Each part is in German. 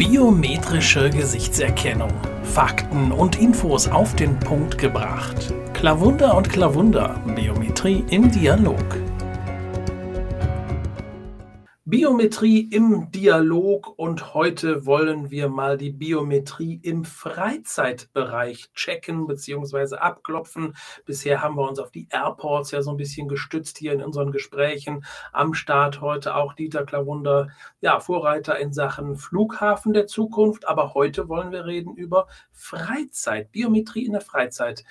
Biometrische Gesichtserkennung. Fakten und Infos auf den Punkt gebracht. Klavunder und Klavunder. Biometrie im Dialog. Biometrie im Dialog und heute wollen wir mal die Biometrie im Freizeitbereich checken bzw. abklopfen. Bisher haben wir uns auf die Airports ja so ein bisschen gestützt hier in unseren Gesprächen. Am Start heute auch Dieter Klavunder, ja, Vorreiter in Sachen Flughafen der Zukunft. Aber heute wollen wir reden über Freizeit, Biometrie in der Freizeit.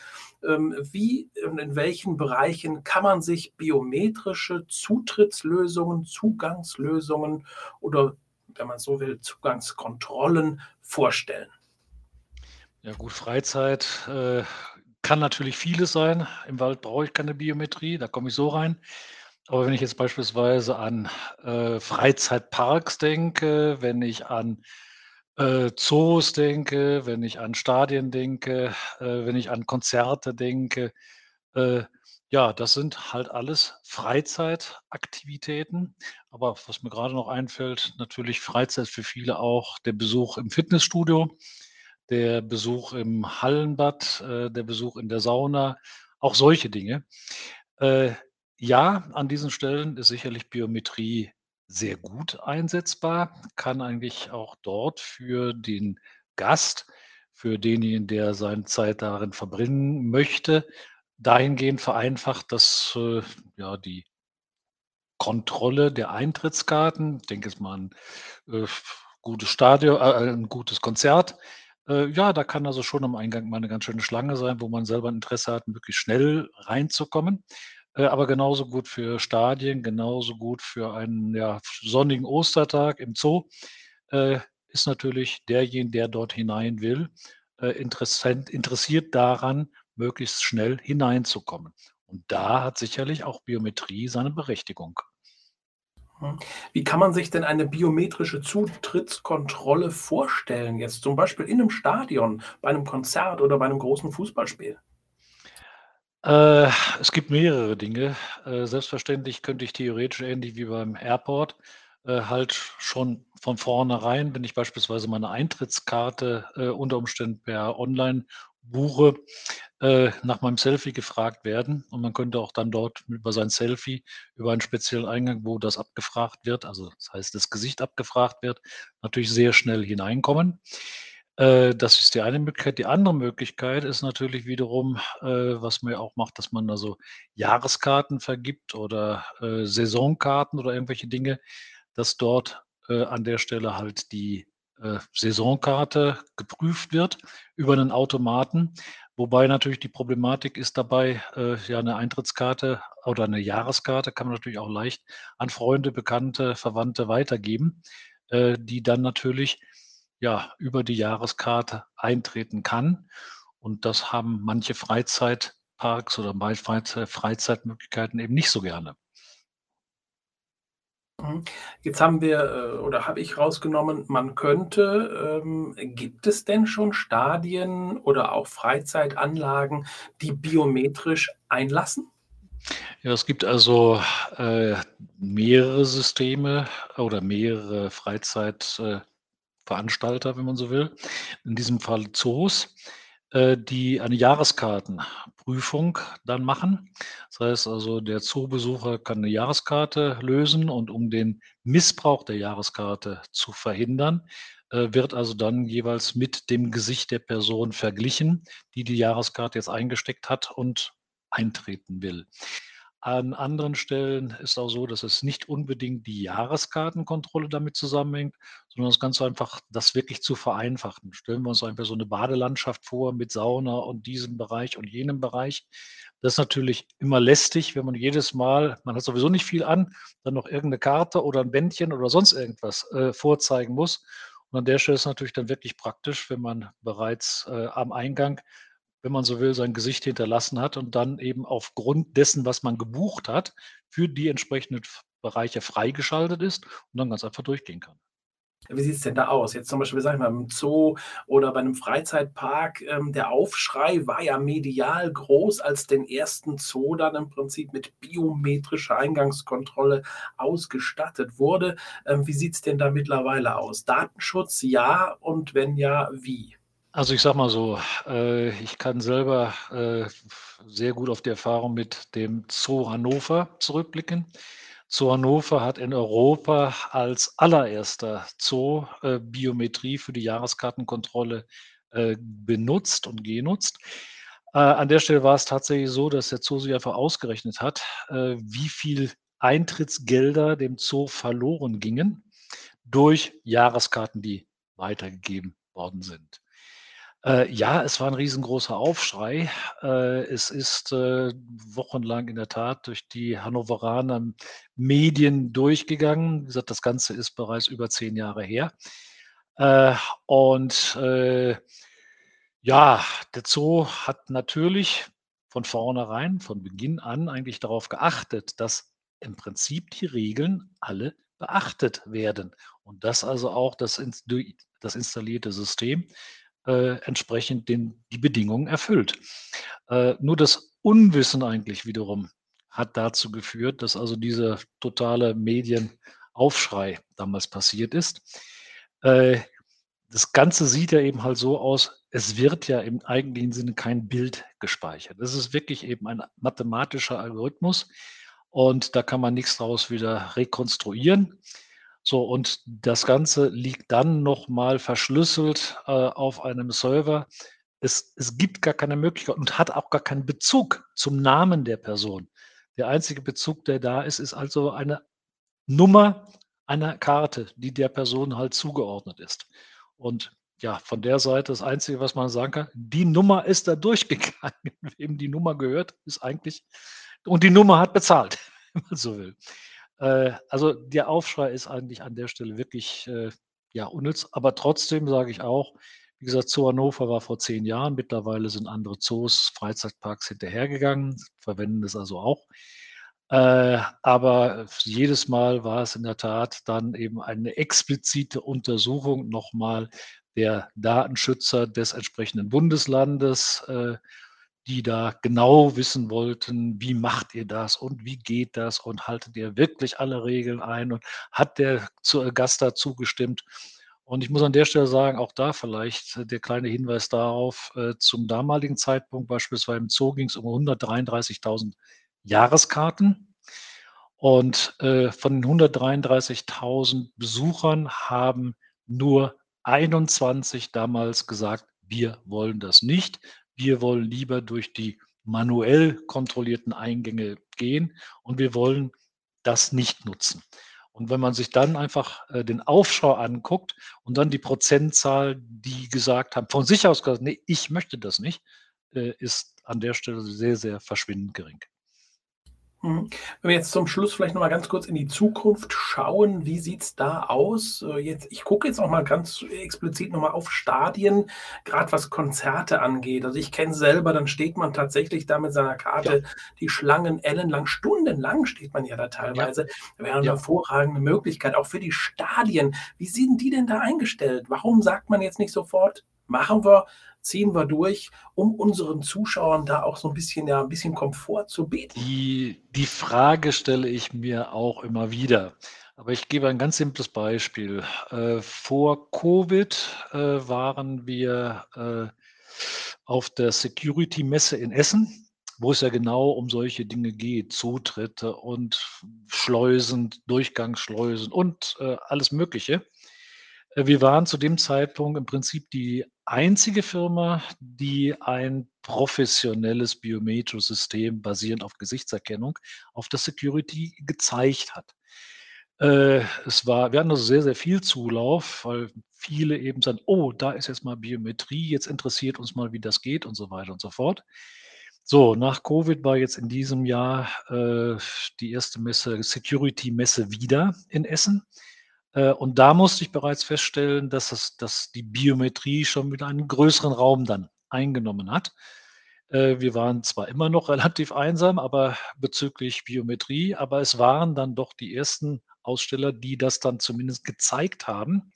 Ähm, wie und in welchen Bereichen kann man sich biometrische Zutrittslösungen, Zugangslösungen oder, wenn man so will, Zugangskontrollen vorstellen? Ja gut, Freizeit äh, kann natürlich vieles sein. Im Wald brauche ich keine Biometrie, da komme ich so rein. Aber wenn ich jetzt beispielsweise an äh, Freizeitparks denke, wenn ich an äh, Zoos denke, wenn ich an Stadien denke, äh, wenn ich an Konzerte denke. Äh, ja, das sind halt alles Freizeitaktivitäten. Aber was mir gerade noch einfällt, natürlich Freizeit für viele auch der Besuch im Fitnessstudio, der Besuch im Hallenbad, äh, der Besuch in der Sauna, auch solche Dinge. Äh, ja, an diesen Stellen ist sicherlich Biometrie sehr gut einsetzbar, kann eigentlich auch dort für den Gast, für denjenigen, der seine Zeit darin verbringen möchte, dahingehend vereinfacht, dass äh, ja die Kontrolle der Eintrittskarten, ich denke jetzt mal an äh, gutes Stadion, äh, äh, ein gutes Konzert. Äh, ja, da kann also schon am Eingang mal eine ganz schöne Schlange sein, wo man selber Interesse hat, wirklich schnell reinzukommen. Äh, aber genauso gut für Stadien, genauso gut für einen, ja, sonnigen Ostertag im Zoo, äh, ist natürlich derjenige, der dort hinein will, äh, interessiert daran, möglichst schnell hineinzukommen. Und da hat sicherlich auch Biometrie seine Berechtigung. Hm. Wie kann man sich denn eine biometrische Zutrittskontrolle vorstellen, jetzt zum Beispiel in einem Stadion, bei einem Konzert oder bei einem großen Fußballspiel? Äh, es gibt mehrere Dinge. Äh, selbstverständlich könnte ich theoretisch ähnlich wie beim Airport, äh, halt schon von vornherein, wenn ich beispielsweise meine Eintrittskarte, äh, unter Umständen per Online buche, äh, nach meinem Selfie gefragt werden. Und man könnte auch dann dort über sein Selfie, über einen speziellen Eingang, wo das abgefragt wird, also das heißt, das Gesicht abgefragt wird, natürlich sehr schnell hineinkommen. Äh, das ist die eine Möglichkeit. Die andere Möglichkeit ist natürlich wiederum, äh, was man ja auch macht, dass man also Jahreskarten vergibt oder, äh, Saisonkarten oder irgendwelche Dinge, dass dort, an der Stelle halt die, Saisonkarte geprüft wird über einen Automaten. Wobei natürlich die Problematik ist dabei, ja, eine Eintrittskarte oder eine Jahreskarte kann man natürlich auch leicht an Freunde, Bekannte, Verwandte weitergeben, die dann natürlich ja, über die Jahreskarte eintreten kann. Und das haben manche Freizeitparks oder Freizeitmöglichkeiten eben nicht so gerne. Mhm. Jetzt haben wir äh, oder habe ich rausgenommen, man könnte, ähm, gibt es denn schon Stadien oder auch Freizeitanlagen, die biometrisch einlassen? Ja, es gibt also äh, mehrere Systeme oder mehrere Freizeit, äh, Veranstalter, wenn man so will, in diesem Fall Zoos, äh, die eine Jahreskartenprüfung dann machen. Das heißt also, der Zoobesucher kann eine Jahreskarte lösen und um den Missbrauch der Jahreskarte zu verhindern, äh, wird also dann jeweils mit dem Gesicht der Person verglichen, die die Jahreskarte jetzt eingesteckt hat und eintreten will. An anderen Stellen ist auch so, dass es nicht unbedingt die Jahreskartenkontrolle damit zusammenhängt, sondern das ganz einfach das wirklich zu vereinfachen. Stellen wir uns einfach so eine Badelandschaft vor mit Sauna und diesem Bereich und jenem Bereich. Das ist natürlich immer lästig, wenn man jedes Mal man hat sowieso nicht viel an, dann noch irgendeine Karte oder ein Bändchen oder sonst irgendwas, äh, vorzeigen muss. Und an der Stelle ist es natürlich dann wirklich praktisch, wenn man bereits, äh, am Eingang wenn man so will, sein Gesicht hinterlassen hat und dann eben aufgrund dessen, was man gebucht hat, für die entsprechenden Bereiche freigeschaltet ist und dann ganz einfach durchgehen kann. Wie sieht's denn da aus? Jetzt zum Beispiel, sage ich mal, im Zoo oder bei 'nem Freizeitpark, ähm, der Aufschrei war ja medial groß, als den ersten Zoo dann im Prinzip mit biometrischer Eingangskontrolle ausgestattet wurde. Ähm, wie sieht's denn da mittlerweile aus? Datenschutz, ja, und wenn ja, wie? Also, ich sage mal so, äh, ich kann selber, äh, sehr gut auf die Erfahrung mit dem Zoo Hannover zurückblicken. Zoo Hannover hat in Europa als allererster Zoo, äh, Biometrie für die Jahreskartenkontrolle, äh, benutzt und genutzt. Äh, an der Stelle war es tatsächlich so, dass der Zoo sich einfach ausgerechnet hat, äh, wie viel Eintrittsgelder dem Zoo verloren gingen durch Jahreskarten, die weitergegeben worden sind. Äh, ja, es war 'n riesengroßer Aufschrei. Äh, es ist, äh, wochenlang in der Tat durch die Hannoveraner Medien durchgegangen. Wie gesagt, das Ganze ist bereits über 10 Jahre her. Äh, und, äh, ja, der Zoo hat natürlich von vornherein, von Beginn an eigentlich darauf geachtet, dass im Prinzip die Regeln alle beachtet werden und dass also auch das das installierte System äh, entsprechend den die Bedingungen erfüllt. Äh, nur das Unwissen eigentlich wiederum hat dazu geführt, dass also dieser totale Medienaufschrei damals passiert ist. Äh, das Ganze sieht ja eben halt so aus, es wird ja im eigentlichen Sinne kein Bild gespeichert. Es ist wirklich eben ein mathematischer Algorithmus und da kann man nix draus wieder rekonstruieren. So, und das Ganze liegt dann noch mal verschlüsselt, äh, auf einem Server. Es es gibt gar keine Möglichkeit und hat auch gar keinen Bezug zum Namen der Person. Der einzige Bezug, der da ist, ist also eine Nummer einer Karte, die der Person halt zugeordnet ist. Und ja, von der Seite das Einzige, was man sagen kann, die Nummer ist da durchgegangen. Wem die Nummer gehört, ist eigentlich und die Nummer hat bezahlt, wenn man so will. Äh, also, der Aufschrei ist eigentlich an der Stelle wirklich, äh, ja, unnütz. Aber trotzdem sage ich auch, wie gesagt, Zoo Hannover war vor 10 Jahren. Mittlerweile sind andere Zoos, Freizeitparks hinterhergegangen, verwenden das also auch. Äh, aber jedes Mal war es in der Tat dann eben eine explizite Untersuchung noch mal der Datenschützer des entsprechenden Bundeslandes, äh, die da genau wissen wollten: „Wie macht ihr das und wie geht das und haltet ihr wirklich alle Regeln ein und hat der äh, Gast da zugestimmt?“ Und ich muss an der Stelle sagen, auch da vielleicht äh, der kleine Hinweis darauf, äh, zum damaligen Zeitpunkt beispielsweise im Zoo ging's um 133.000 Jahreskarten. Und, von den 133.000 Besuchern haben nur 21 damals gesagt: „Wir wollen das nicht. Wir wollen lieber durch die manuell kontrollierten Eingänge gehen und wir wollen das nicht nutzen.“ Und wenn man sich dann einfach, äh, den Aufschrei anguckt und dann die Prozentzahl, die gesagt haben von sich aus gesagt: „Ne, ich möchte das nicht“, äh, ist an der Stelle sehr, sehr verschwindend gering. Mhm. Wenn wir jetzt zum Schluss vielleicht noch mal ganz kurz in die Zukunft schauen, wie sieht's da aus? Äh, jetzt ich gucke jetzt auch mal ganz explizit noch mal auf Stadien, grad was Konzerte angeht. Also, ich kenne es selber, dann steht man tatsächlich da mit seiner Ja. Karte, die Schlangen ellenlang, stundenlang steht man ja da Ja. teilweise. Wäre 'ne Ja. hervorragende Möglichkeit, auch für die Stadien. Wie sind die denn da eingestellt? Warum sagt man jetzt nicht sofort: „Machen wir, ziehen wir durch“, um unseren Zuschauern da auch so 'n bisschen ja, 'n bisschen Komfort zu bieten? Die die Frage stelle ich mir auch immer wieder. Aber ich gebe ein ganz simples Beispiel. Äh, vor Covid, äh, waren wir, äh, auf der Security-Messe in Essen, wo es ja genau um solche Dinge geht, Zutritte und Schleusen, Durchgangsschleusen und, alles Mögliche. Äh, wir waren zu dem Zeitpunkt im Prinzip die einzige Firma, die ein professionelles Biometrisches-System basierend auf Gesichtserkennung auf der Security gezeigt hat. Äh, es war wir hatten also sehr, sehr viel Zulauf, weil viele eben sagen: „Oh, da ist jetzt mal Biometrie, jetzt interessiert uns mal, wie das geht“ und so weiter und so fort. So, nach Covid war jetzt in diesem Jahr, äh, die 1. Messe Security-Messe wieder in Essen. Äh, und da musste ich bereits feststellen, dass es dass die Biometrie schon wieder einen größeren Raum dann eingenommen hat. Äh, wir waren zwar immer noch relativ einsam, aber bezüglich Biometrie, aber es waren dann doch die ersten Aussteller, die das dann zumindest gezeigt haben,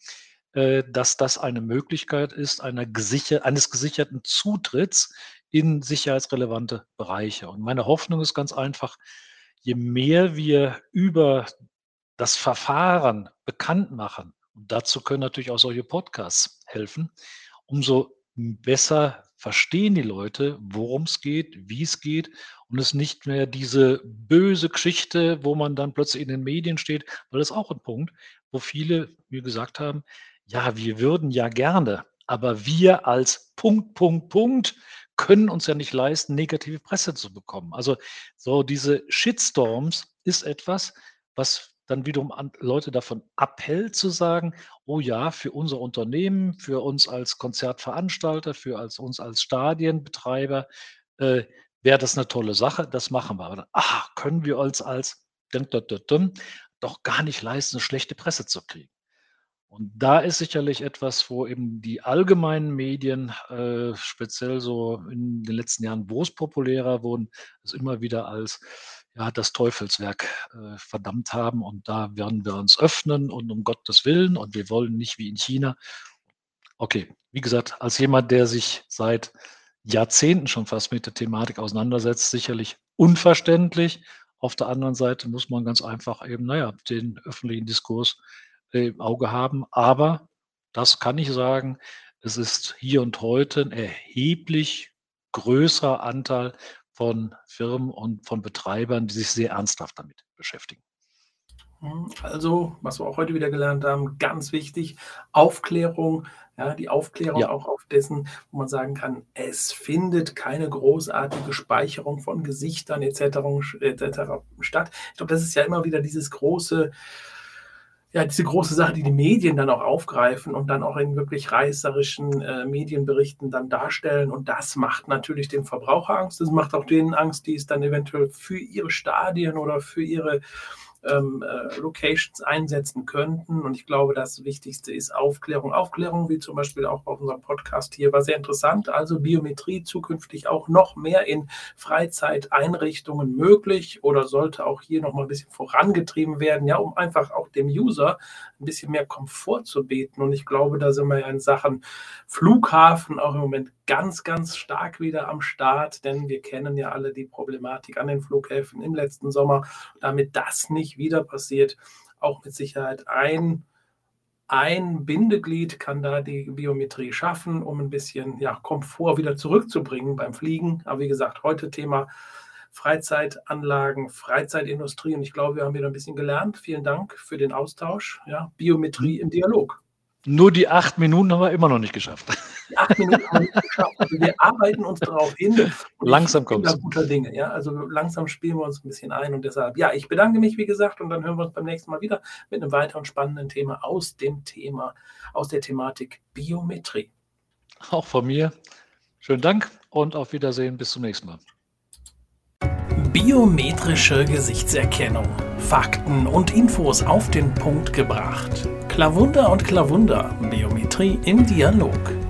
äh, dass das eine Möglichkeit ist gesicher eines gesicherten Zutritts in sicherheitsrelevante Bereiche. Und meine Hoffnung ist ganz einfach, je mehr wir über das Verfahren bekannt machen, und dazu können natürlich auch solche Podcasts helfen, umso besser verstehen die Leute, worum es geht, wie es geht und es nicht mehr diese böse Geschichte, wo man dann plötzlich in den Medien steht, weil das ist auch ein Punkt, wo viele mir gesagt haben, ja, wir würden ja gerne, aber wir als Punkt, Punkt, Punkt können uns ja nicht leisten, negative Presse zu bekommen. Also so diese Shitstorms ist etwas, was dann wiederum an Leute davon abhält zu sagen: „Oh ja, für unser Unternehmen, für uns als Konzertveranstalter, für als uns als Stadienbetreiber, äh, wäre das eine tolle Sache, das machen wir.“ Aber dann: „Ah, können wir uns als doch gar nicht leisten, 'ne schlechte Presse zu kriegen.“ Und da ist sicherlich etwas, wo eben die allgemeinen Medien, äh, speziell so in den letzten Jahren, wo es populärer wurden, es immer wieder als ja, das Teufelswerk äh, verdammt haben. Und da werden wir uns öffnen und um Gottes Willen und wir wollen nicht wie in China. Okay, wie gesagt, als jemand, der sich seit Jahrzehnten schon fast mit der Thematik auseinandersetzt, sicherlich unverständlich. Auf der anderen Seite muss man ganz einfach eben, naja, den öffentlichen Diskurs äh, im Auge haben. Aber das kann ich sagen, es ist hier und heute ein erheblich größerer Anteil von Firmen und von Betreibern, die sich sehr ernsthaft damit beschäftigen. Also, was wir auch heute wieder gelernt haben, ganz wichtig, Aufklärung, ja, die Aufklärung ja. auch auf dessen, wo man sagen kann, es findet keine großartige Speicherung von Gesichtern etc. etc. statt. Ich glaube, das ist ja immer wieder dieses große ja, diese große Sache, die die Medien dann auch aufgreifen und dann auch in wirklich reißerischen äh, Medienberichten dann darstellen. Und das macht natürlich dem Verbraucher Angst. Das macht auch denen Angst, die es dann eventuell für ihre Stadien oder für ihre ähm, äh, Locations einsetzen könnten. Und ich glaube, das Wichtigste ist Aufklärung. Aufklärung, wie zum Beispiel auch bei unserem Podcast hier, war sehr interessant. Also Biometrie zukünftig auch noch mehr in Freizeiteinrichtungen möglich oder sollte auch hier noch mal ein bisschen vorangetrieben werden, ja, um einfach auch dem User ein bisschen mehr Komfort zu bieten. Und ich glaube, da sind wir ja in Sachen Flughafen auch im Moment ganz, ganz stark wieder am Start, denn wir kennen ja alle die Problematik an den Flughäfen im letzten Sommer. Damit das nicht wieder passiert, auch mit Sicherheit ein, ein Bindeglied kann da die Biometrie schaffen, um ein bisschen ja, Komfort wieder zurückzubringen beim Fliegen. Aber wie gesagt, heute Thema Freizeitanlagen, Freizeitindustrie. Und ich glaube, wir haben wieder ein bisschen gelernt. Vielen Dank für den Austausch. Ja, Biometrie im Dialog. Nur die acht Minuten haben wir immer noch nicht geschafft. Die acht Minuten haben wir nicht geschafft. Also wir arbeiten uns darauf hin. langsam kommt es. guter Dinge. Ja? Also langsam spielen wir uns ein bisschen ein. Und deshalb, ja, ich bedanke mich, wie gesagt, und dann hören wir uns beim nächsten Mal wieder mit einem weiteren spannenden Thema aus dem Thema, aus der Thematik Biometrie. Auch von mir. Schönen Dank und auf Wiedersehen. Bis zum nächsten Mal. Biometrische Gesichtserkennung. Fakten und Infos auf den Punkt gebracht. Klavunder und Klavunder. Biometrie im Dialog.